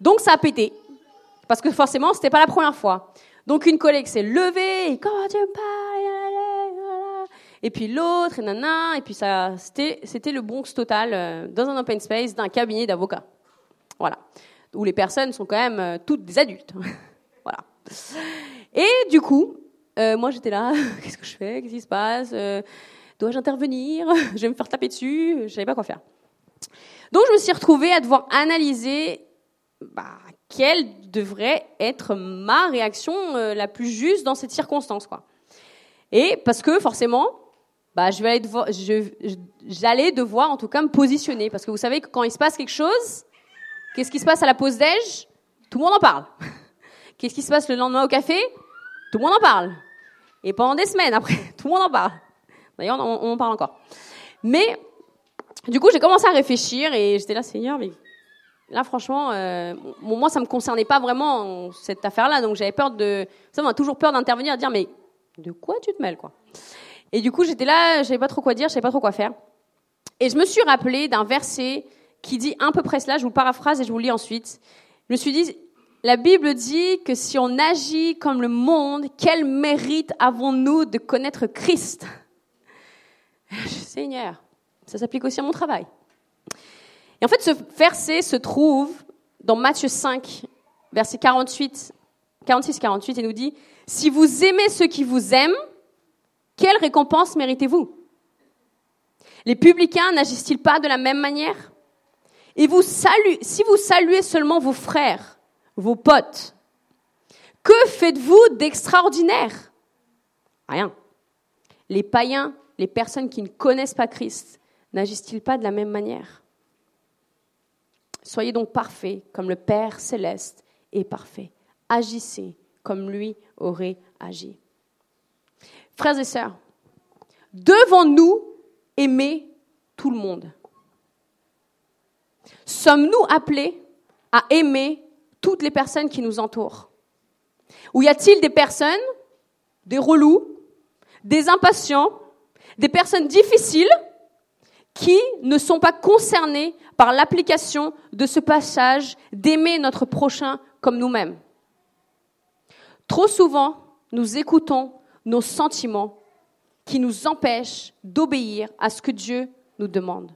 A: donc, ça a pété. Parce que forcément, c'était pas la première fois. Donc, une collègue s'est levée, et quand tu me et puis l'autre, et nana, et puis ça, c'était, c'était le Bronx total euh, dans un open space d'un cabinet d'avocats. Voilà. Où les personnes sont quand même euh, toutes des adultes. voilà. Et du coup, euh, moi j'étais là, qu'est-ce que je fais? Qu'est-ce qui se passe? Dois-je intervenir? Je vais me faire taper dessus Je savais pas quoi faire. Donc je me suis retrouvée à devoir analyser bah, quelle devrait être ma réaction la plus juste dans cette circonstance. Quoi. Et parce que forcément, bah, je vais j'allais devoir en tout cas me positionner. Parce que vous savez que quand il se passe quelque chose, qu'est-ce qui se passe à la pause déj? Tout le monde en parle. Qu'est-ce qui se passe le lendemain au café? Tout le monde en parle. Et pendant des semaines après, tout le monde en parle. D'ailleurs, on, en parle encore. Mais, du coup, j'ai commencé à réfléchir et j'étais là, Seigneur, mais là, franchement, euh, moi, ça me concernait pas vraiment cette affaire-là. Donc, j'avais peur de. Ça m'a toujours peur d'intervenir et de dire, mais de quoi tu te mêles, quoi? Et du coup, j'étais là, je savais pas trop quoi dire, je savais pas trop quoi faire. Et je me suis rappelé d'un verset qui dit à peu près cela, je vous paraphrase et je vous lis ensuite. Je me suis dit, la Bible dit que si on agit comme le monde, quel mérite avons-nous de connaître Christ? Seigneur, ça s'applique aussi à mon travail. Et en fait, ce verset se trouve dans Matthieu 5, verset 48, 46-48, et nous dit, si vous aimez ceux qui vous aiment, quelle récompense méritez-vous? Les publicains n'agissent-ils pas de la même manière? Et si vous saluez seulement vos frères, vos potes. Que faites-vous d'extraordinaire? Rien. Les païens, les personnes qui ne connaissent pas Christ, n'agissent-ils pas de la même manière? Soyez donc parfaits comme le Père céleste est parfait. Agissez comme lui aurait agi. Frères et sœurs, devons-nous aimer tout le monde? Sommes-nous appelés à aimer toutes les personnes qui nous entourent? Ou y a-t-il des personnes, des relous, des impatients, des personnes difficiles qui ne sont pas concernées par l'application de ce passage d'aimer notre prochain comme nous-mêmes? Trop souvent, nous écoutons nos sentiments qui nous empêchent d'obéir à ce que Dieu nous demande.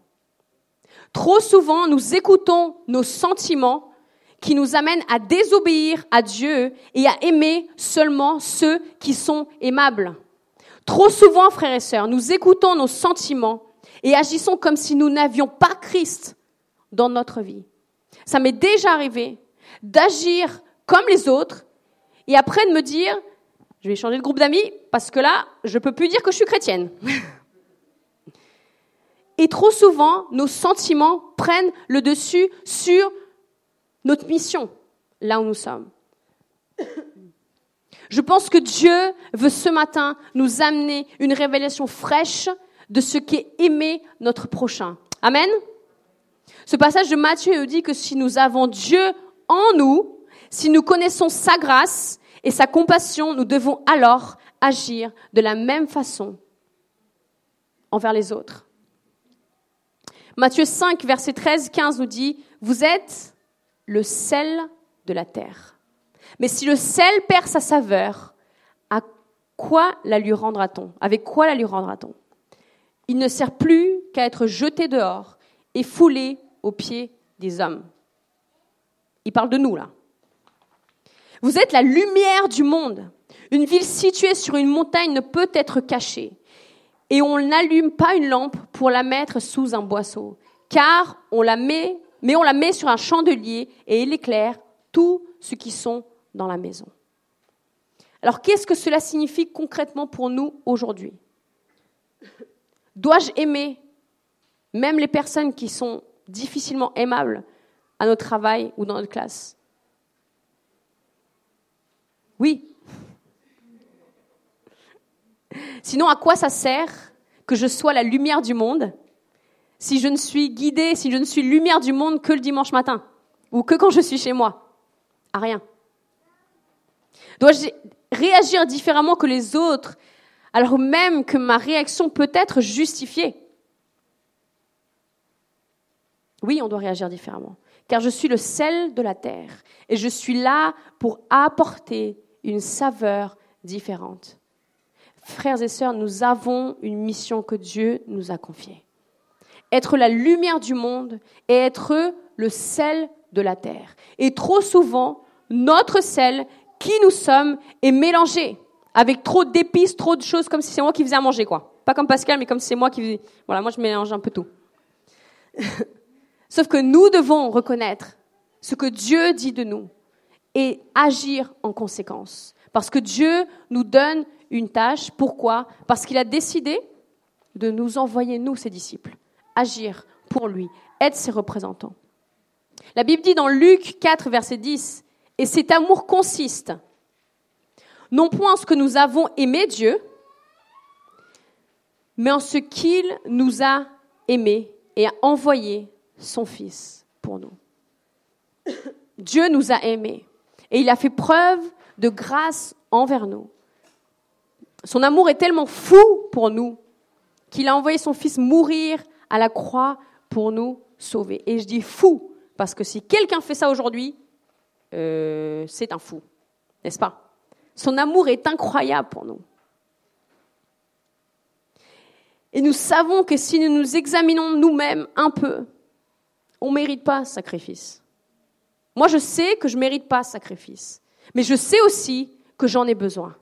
A: Trop souvent, nous écoutons nos sentiments qui nous amène à désobéir à Dieu et à aimer seulement ceux qui sont aimables. Trop souvent, frères et sœurs, nous écoutons nos sentiments et agissons comme si nous n'avions pas Christ dans notre vie. Ça m'est déjà arrivé d'agir comme les autres et après de me dire, je vais changer de groupe d'amis parce que là, je peux plus dire que je suis chrétienne. et trop souvent, nos sentiments prennent le dessus sur notre mission là où nous sommes. Je pense que Dieu veut ce matin nous amener une révélation fraîche de ce qu'est aimer notre prochain. Amen. Ce passage de Matthieu nous dit que si nous avons Dieu en nous, si nous connaissons sa grâce et sa compassion, nous devons alors agir de la même façon envers les autres. Matthieu 5, verset 13, 15 nous dit, vous êtes le sel de la terre. Mais si le sel perd sa saveur, à quoi la lui rendra-t-on? Avec quoi la lui rendra-t-on? Il ne sert plus qu'à être jeté dehors et foulé aux pieds des hommes. Il parle de nous là. Vous êtes la lumière du monde. Une ville située sur une montagne ne peut être cachée. Et on n'allume pas une lampe pour la mettre sous un boisseau, car on la met, mais on la met sur un chandelier et elle éclaire tous ceux qui sont dans la maison. Alors qu'est-ce que cela signifie concrètement pour nous aujourd'hui? Dois-je aimer même les personnes qui sont difficilement aimables à notre travail ou dans notre classe? Oui. Sinon, à quoi ça sert que je sois la lumière du monde si je ne suis guidée, si je ne suis lumière du monde que le dimanche matin ou que quand je suis chez moi? À rien. Dois-je réagir différemment que les autres alors même que ma réaction peut être justifiée? Oui, on doit réagir différemment, car je suis le sel de la terre et je suis là pour apporter une saveur différente. Frères et sœurs, nous avons une mission que Dieu nous a confiée. Être la lumière du monde et être le sel de la terre. Et trop souvent, notre sel qui nous sommes est mélangé avec trop d'épices, trop de choses, comme si c'est moi qui faisais à manger, quoi. Pas comme Pascal, mais comme si c'est moi qui faisais. Voilà, moi je mélange un peu tout. Sauf que nous devons reconnaître ce que Dieu dit de nous et agir en conséquence. Parce que Dieu nous donne une tâche. Pourquoi? Parce qu'il a décidé de nous envoyer, nous, ses disciples, agir pour lui, être ses représentants. La Bible dit dans Luc 4, verset 10, et cet amour consiste non point en ce que nous avons aimé Dieu, mais en ce qu'il nous a aimés et a envoyé son Fils pour nous. Dieu nous a aimés et il a fait preuve de grâce envers nous. Son amour est tellement fou pour nous qu'il a envoyé son Fils mourir à la croix pour nous sauver. Et je dis fou parce que si quelqu'un fait ça aujourd'hui, euh, c'est un fou, n'est-ce pas? Son amour est incroyable pour nous. Et nous savons que si nous nous examinons nous-mêmes un peu, on ne mérite pas ce sacrifice. Moi, je sais que je ne mérite pas ce sacrifice. Mais je sais aussi que j'en ai besoin.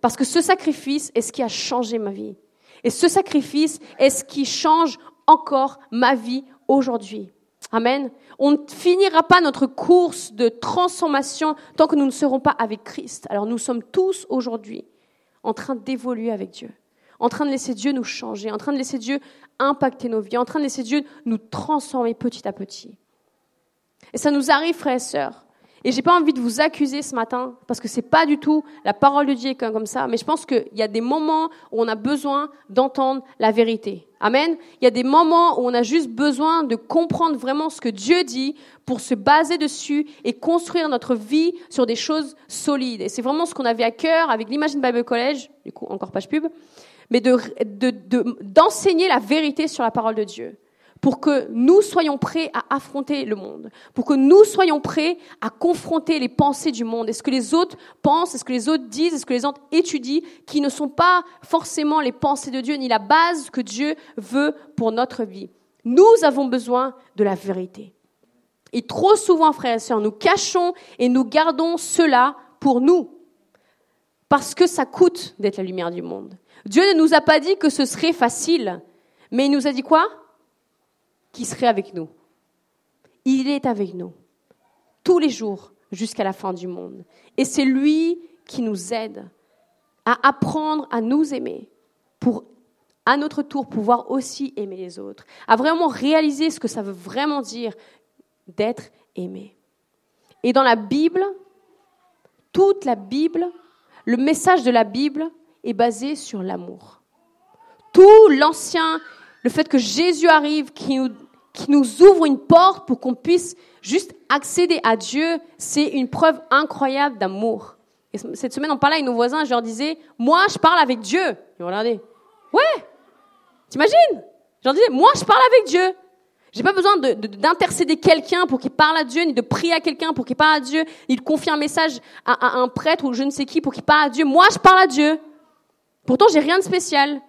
A: Parce que ce sacrifice est ce qui a changé ma vie. Et ce sacrifice est ce qui change encore ma vie aujourd'hui. Amen. On ne finira pas notre course de transformation tant que nous ne serons pas avec Christ. Alors nous sommes tous aujourd'hui en train d'évoluer avec Dieu, en train de laisser Dieu nous changer, en train de laisser Dieu impacter nos vies, en train de laisser Dieu nous transformer petit à petit. Et ça nous arrive, frères et sœurs, et j'ai pas envie de vous accuser ce matin, parce que c'est pas du tout la parole de Dieu comme ça, mais je pense qu'il y a des moments où on a besoin d'entendre la vérité. Amen. Il y a des moments où on a juste besoin de comprendre vraiment ce que Dieu dit pour se baser dessus et construire notre vie sur des choses solides. Et c'est vraiment ce qu'on avait à cœur avec l'Imagine Bible College, du coup encore page pub, mais de, d'enseigner la vérité sur la parole de Dieu pour que nous soyons prêts à affronter le monde, pour que nous soyons prêts à confronter les pensées du monde, est ce que les autres pensent, est ce que les autres disent, est ce que les autres étudient, qui ne sont pas forcément les pensées de Dieu, ni la base que Dieu veut pour notre vie. Nous avons besoin de la vérité. Et trop souvent, frères et sœurs, nous cachons et nous gardons cela pour nous, parce que ça coûte d'être la lumière du monde. Dieu ne nous a pas dit que ce serait facile, mais il nous a dit quoi? Qui serait avec nous. Il est avec nous tous les jours jusqu'à la fin du monde. Et c'est lui qui nous aide à apprendre à nous aimer pour à notre tour pouvoir aussi aimer les autres, à vraiment réaliser ce que ça veut vraiment dire d'être aimer. Et dans la Bible, toute la Bible, le message de la Bible est basé sur l'amour. Tout l'ancien, le fait que Jésus arrive, qui nous, nous ouvre une porte pour qu'on puisse juste accéder à Dieu, c'est une preuve incroyable d'amour. Et cette semaine, on parlait avec nos voisins, je leur disais, moi, je parle avec Dieu. Ils regardé. Ouais! T'imagines? Je leur disais, moi, je parle avec Dieu. J'ai pas besoin d'intercéder quelqu'un pour qu'il parle à Dieu, ni de prier à quelqu'un pour qu'il parle à Dieu, ni de confier un message à, un prêtre ou je ne sais qui pour qu'il parle à Dieu. Moi, je parle à Dieu. Pourtant, j'ai rien de spécial.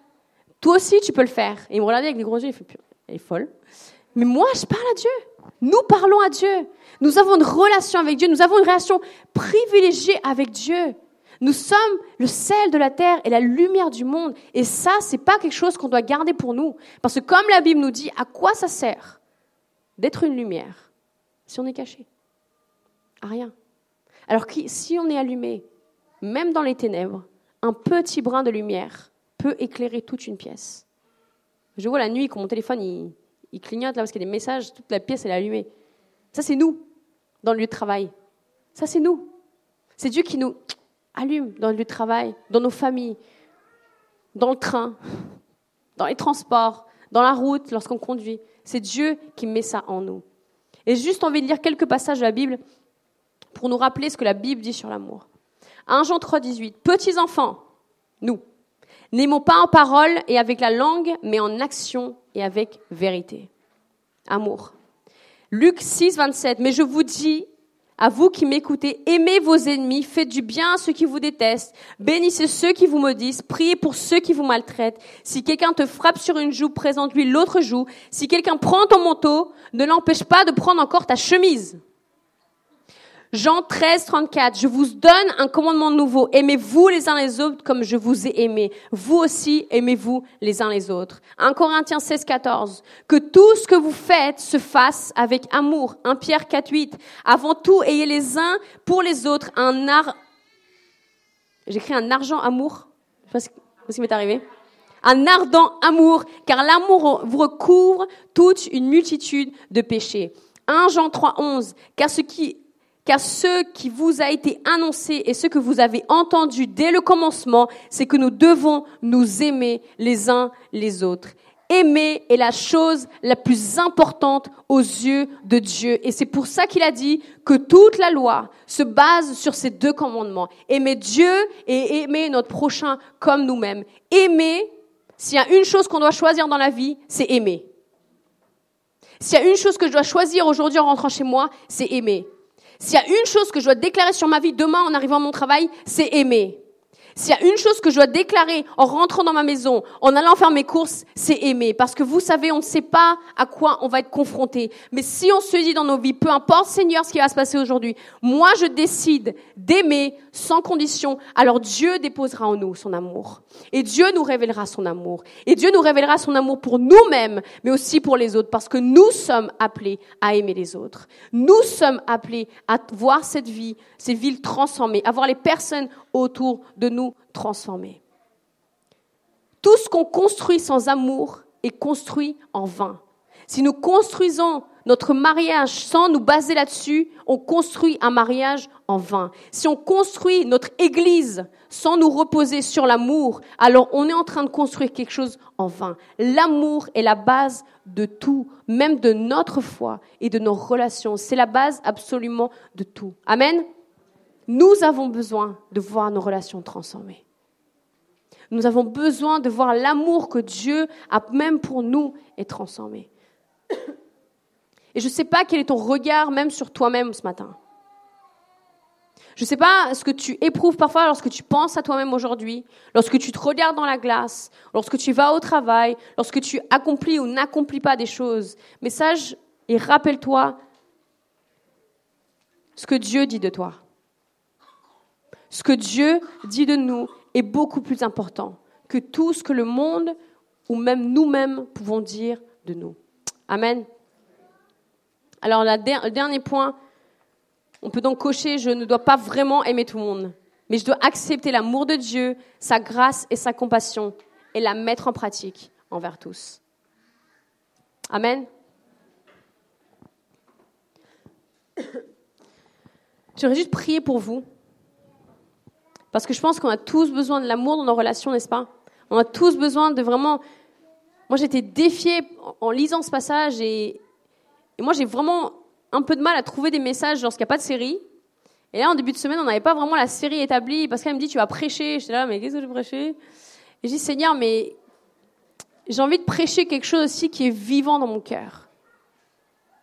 A: Toi aussi, tu peux le faire. Et il me regardait avec des gros yeux, il fait, elle est folle. Mais moi, je parle à Dieu. Nous parlons à Dieu. Nous avons une relation avec Dieu. Nous avons une relation privilégiée avec Dieu. Nous sommes le sel de la terre et la lumière du monde. Et ça, c'est pas quelque chose qu'on doit garder pour nous. Parce que comme la Bible nous dit, à quoi ça sert d'être une lumière si on est caché? À rien. Alors si on est allumé, même dans les ténèbres, un petit brin de lumière peut éclairer toute une pièce. Je vois la nuit quand mon téléphone il, clignote là parce qu'il y a des messages, toute la pièce est allumée. Ça c'est nous dans le lieu de travail. Ça c'est nous. C'est Dieu qui nous allume dans le lieu de travail, dans nos familles, dans le train, dans les transports, dans la route, lorsqu'on conduit. C'est Dieu qui met ça en nous. Et juste envie de lire quelques passages de la Bible pour nous rappeler ce que la Bible dit sur l'amour. 1 Jean 3, 18. Petits enfants, nous, n'aimons pas en parole et avec la langue, mais en action et avec vérité. Amour. Luc 6, 27. Mais je vous dis, à vous qui m'écoutez, aimez vos ennemis, faites du bien à ceux qui vous détestent, bénissez ceux qui vous maudissent, priez pour ceux qui vous maltraitent. Si quelqu'un te frappe sur une joue, présente-lui l'autre joue. Si quelqu'un prend ton manteau, ne l'empêche pas de prendre encore ta chemise. Jean 13, 34, je vous donne un commandement nouveau. Aimez-vous les uns les autres comme je vous ai aimé. Vous aussi, aimez-vous les uns les autres. 1 Corinthiens 16, 14, que tout ce que vous faites se fasse avec amour. 1 Pierre 4, 8, avant tout, ayez les uns pour les autres un art... J'écris un argent amour. Je sais pas ce qui m'est arrivé. Un ardent amour, car l'amour vous recouvre toute une multitude de péchés. 1 Jean 3, 11, car ce qui car ce qui vous a été annoncé et ce que vous avez entendu dès le commencement, c'est que nous devons nous aimer les uns les autres. Aimer est la chose la plus importante aux yeux de Dieu. Et c'est pour ça qu'il a dit que toute la loi se base sur ces deux commandements. Aimer Dieu et aimer notre prochain comme nous-mêmes. Aimer, s'il y a une chose qu'on doit choisir dans la vie, c'est aimer. S'il y a une chose que je dois choisir aujourd'hui en rentrant chez moi, c'est aimer. S'il y a une chose que je dois déclarer sur ma vie demain en arrivant à mon travail, c'est aimer. S'il y a une chose que je dois déclarer en rentrant dans ma maison, en allant faire mes courses, c'est aimer. Parce que vous savez, on ne sait pas à quoi on va être confronté. Mais si on se dit dans nos vies, peu importe Seigneur ce qui va se passer aujourd'hui, moi je décide d'aimer sans condition, alors Dieu déposera en nous son amour. Et Dieu nous révélera son amour. Et Dieu nous révélera son amour pour nous-mêmes, mais aussi pour les autres. Parce que nous sommes appelés à aimer les autres. Nous sommes appelés à voir cette vie, ces villes transformées, à voir les personnes autour de nous transformer. Tout ce qu'on construit sans amour est construit en vain. Si nous construisons notre mariage sans nous baser là-dessus, on construit un mariage en vain. Si on construit notre église sans nous reposer sur l'amour, alors on est en train de construire quelque chose en vain. L'amour est la base de tout, même de notre foi et de nos relations. C'est la base absolument de tout. Amen. Nous avons besoin de voir nos relations transformées. Nous avons besoin de voir l'amour que Dieu a même pour nous est transformé. Et je ne sais pas quel est ton regard même sur toi-même ce matin. Je ne sais pas ce que tu éprouves parfois lorsque tu penses à toi-même aujourd'hui, lorsque tu te regardes dans la glace, lorsque tu vas au travail, lorsque tu accomplis ou n'accomplis pas des choses. Mais sache et rappelle-toi ce que Dieu dit de toi ce que Dieu dit de nous est beaucoup plus important que tout ce que le monde ou même nous-mêmes pouvons dire de nous. Amen. Alors le dernier point, on peut donc cocher, je ne dois pas vraiment aimer tout le monde, mais je dois accepter l'amour de Dieu, sa grâce et sa compassion et la mettre en pratique envers tous. Amen. J'aimerais juste prier pour vous. Parce que je pense qu'on a tous besoin de l'amour dans nos relations, n'est-ce pas? On a tous besoin de vraiment... Moi, j'étais défiée en lisant ce passage et, et moi, j'ai vraiment un peu de mal à trouver des messages lorsqu'il n'y a pas de série. Et là, en début de semaine, on n'avait pas vraiment la série établie parce qu'elle me dit, tu vas prêcher. J'étais là, mais qu'est-ce que je prêcher? Et je dis, Seigneur, mais j'ai envie de prêcher quelque chose aussi qui est vivant dans mon cœur.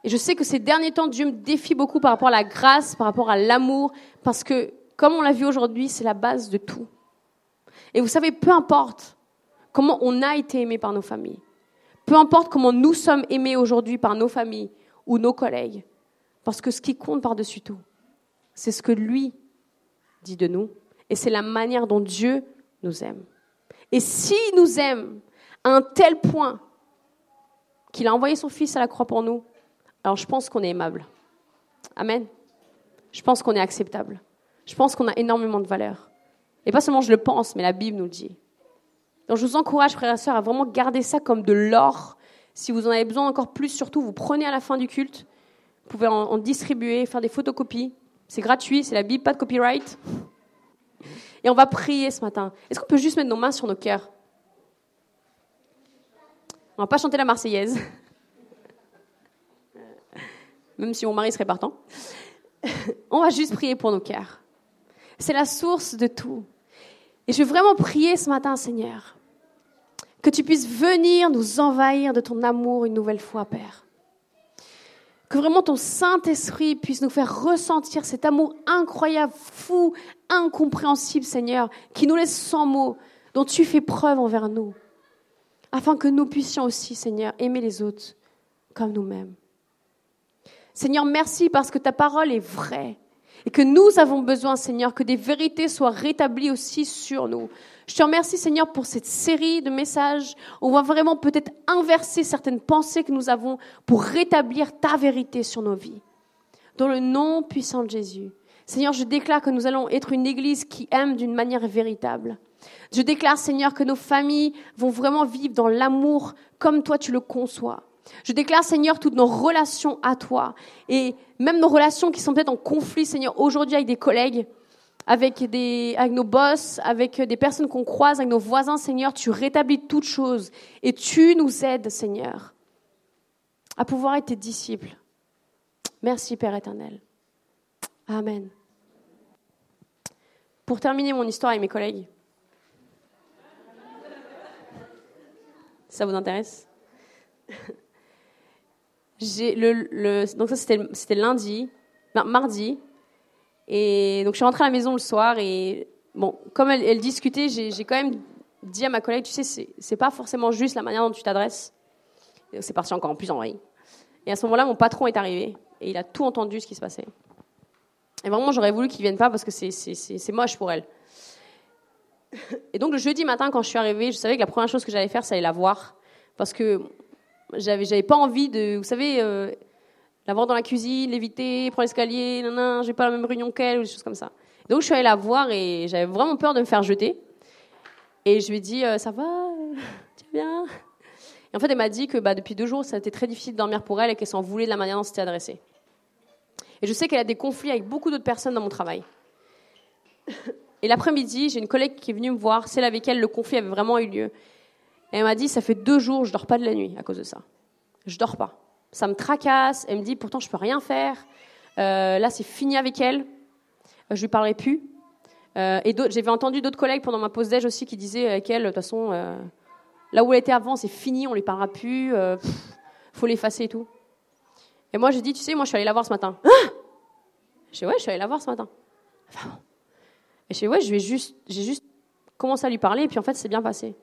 A: Et je sais que ces derniers temps, Dieu me défie beaucoup par rapport à la grâce, par rapport à l'amour, parce que, comme on l'a vu aujourd'hui, c'est la base de tout. Et vous savez, peu importe comment on a été aimé par nos familles, peu importe comment nous sommes aimés aujourd'hui par nos familles ou nos collègues, parce que ce qui compte par-dessus tout, c'est ce que lui dit de nous, et c'est la manière dont Dieu nous aime. Et s'il nous aime à un tel point qu'il a envoyé son Fils à la croix pour nous, alors je pense qu'on est aimable. Amen. Je pense qu'on est acceptable. Je pense qu'on a énormément de valeur. Et pas seulement je le pense, mais la Bible nous le dit. Donc je vous encourage, frères et sœurs, à vraiment garder ça comme de l'or. Si vous en avez besoin encore plus, surtout, vous prenez à la fin du culte. Vous pouvez en, distribuer, faire des photocopies. C'est gratuit, c'est la Bible, pas de copyright. Et on va prier ce matin. Est-ce qu'on peut juste mettre nos mains sur nos cœurs? On va pas chanter la Marseillaise. Même si mon mari serait partant. on va juste prier pour nos cœurs. C'est la source de tout. Et je veux vraiment prier ce matin, Seigneur, que tu puisses venir nous envahir de ton amour une nouvelle fois, Père. Que vraiment ton Saint-Esprit puisse nous faire ressentir cet amour incroyable, fou, incompréhensible, Seigneur, qui nous laisse sans mots, dont tu fais preuve envers nous, afin que nous puissions aussi, Seigneur, aimer les autres comme nous-mêmes. Seigneur, merci parce que ta parole est vraie et que nous avons besoin, Seigneur, que des vérités soient rétablies aussi sur nous. Je te remercie, Seigneur, pour cette série de messages. On va vraiment peut-être inverser certaines pensées que nous avons pour rétablir ta vérité sur nos vies. Dans le nom puissant de Jésus. Seigneur, je déclare que nous allons être une église qui aime d'une manière véritable. Je déclare, Seigneur, que nos familles vont vraiment vivre dans l'amour comme toi tu le conçois. Je déclare, Seigneur, toutes nos relations à toi et même nos relations qui sont peut-être en conflit, Seigneur, aujourd'hui avec des collègues, avec, des, avec nos boss, avec des personnes qu'on croise, avec nos voisins, Seigneur, tu rétablis toutes choses et tu nous aides, Seigneur, à pouvoir être tes disciples. Merci, Père éternel. Amen. Pour terminer mon histoire avec mes collègues, ça vous intéresse? Le, donc ça c'était lundi, mardi, et donc je suis rentrée à la maison le soir et bon, comme elle, elle discutait, j'ai quand même dit à ma collègue, tu sais, c'est pas forcément juste la manière dont tu t'adresses. C'est parti encore en plus en vrille. Et à ce moment-là, mon patron est arrivé et il a tout entendu ce qui se passait. Et vraiment, j'aurais voulu qu'il vienne pas parce que c'est moche pour elle. Et donc le jeudi matin, quand je suis arrivée, je savais que la première chose que j'allais faire, c'est aller la voir parce que j'avais, j'avais pas envie de, vous savez, euh, la voir dans la cuisine, l'éviter, prendre l'escalier, non, non, j'ai pas la même réunion qu'elle, ou des choses comme ça. Donc je suis allée la voir et j'avais vraiment peur de me faire jeter. Et je lui ai dit, euh, ça va, tu vas bien? Et en fait, elle m'a dit que bah, depuis deux jours, ça a été très difficile de dormir pour elle et qu'elle s'en voulait de la manière dont c'était adressé. Et je sais qu'elle a des conflits avec beaucoup d'autres personnes dans mon travail. Et l'après-midi, j'ai une collègue qui est venue me voir, celle avec elle le conflit avait vraiment eu lieu. Elle m'a dit, ça fait deux jours, je dors pas de la nuit à cause de ça. Je dors pas. Ça me tracasse. Elle me dit, pourtant, je peux rien faire. Euh, là, c'est fini avec elle. Euh, je lui parlerai plus. Euh, et j'avais entendu d'autres collègues pendant ma pause déj aussi qui disaient avec elle, de toute façon, là où elle était avant, c'est fini, on lui parlera plus. Il faut l'effacer et tout. Et moi, j'ai dit, tu sais, moi, je suis allée la voir ce matin. Ah je dis, ouais, je suis allée la voir ce matin. Et je dis, ouais, je vais juste, j'ai juste commencé à lui parler, et puis en fait, c'est bien passé.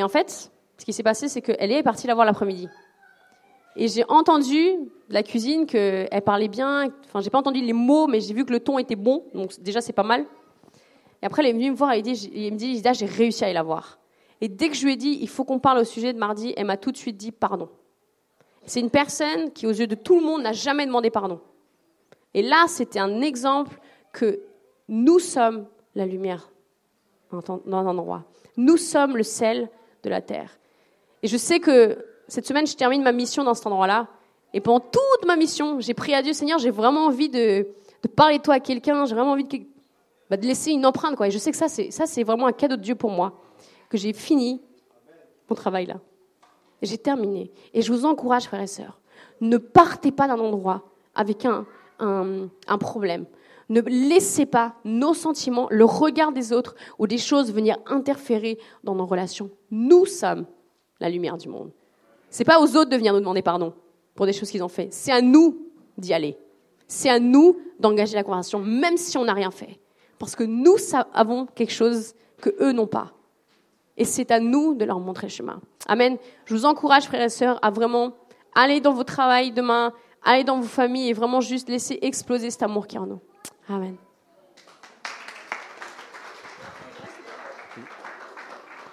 A: Et en fait, ce qui s'est passé, c'est qu'elle est partie la voir l'après-midi. Et j'ai entendu la cuisine qu'elle parlait bien. Enfin, j'ai pas entendu les mots, mais j'ai vu que le ton était bon. Donc déjà, c'est pas mal. Et après, elle est venue me voir et elle me dit, j'ai réussi à aller la voir. Et dès que je lui ai dit, il faut qu'on parle au sujet de mardi, elle m'a tout de suite dit pardon. C'est une personne qui, aux yeux de tout le monde, n'a jamais demandé pardon. Et là, c'était un exemple que nous sommes la lumière dans un endroit. Nous sommes le sel de la terre. Et je sais que cette semaine, je termine ma mission dans cet endroit-là. Et pendant toute ma mission, j'ai prié à Dieu, Seigneur, j'ai vraiment envie de, parler de toi à quelqu'un, j'ai vraiment envie de, bah, laisser une empreinte. Quoi. Et je sais que ça, c'est, vraiment un cadeau de Dieu pour moi, que j'ai fini mon travail là. J'ai terminé. Et je vous encourage, frères et sœurs, ne partez pas d'un endroit avec un problème. Ne laissez pas nos sentiments, le regard des autres ou des choses venir interférer dans nos relations. Nous sommes la lumière du monde. C'est pas aux autres de venir nous demander pardon pour des choses qu'ils ont fait. C'est à nous d'y aller. C'est à nous d'engager la conversation, même si on n'a rien fait. Parce que nous avons quelque chose que eux n'ont pas. Et c'est à nous de leur montrer le chemin. Amen. Je vous encourage, frères et sœurs, à vraiment aller dans vos travail demain, aller dans vos familles et vraiment juste laisser exploser cet amour qui est en nous. Amen.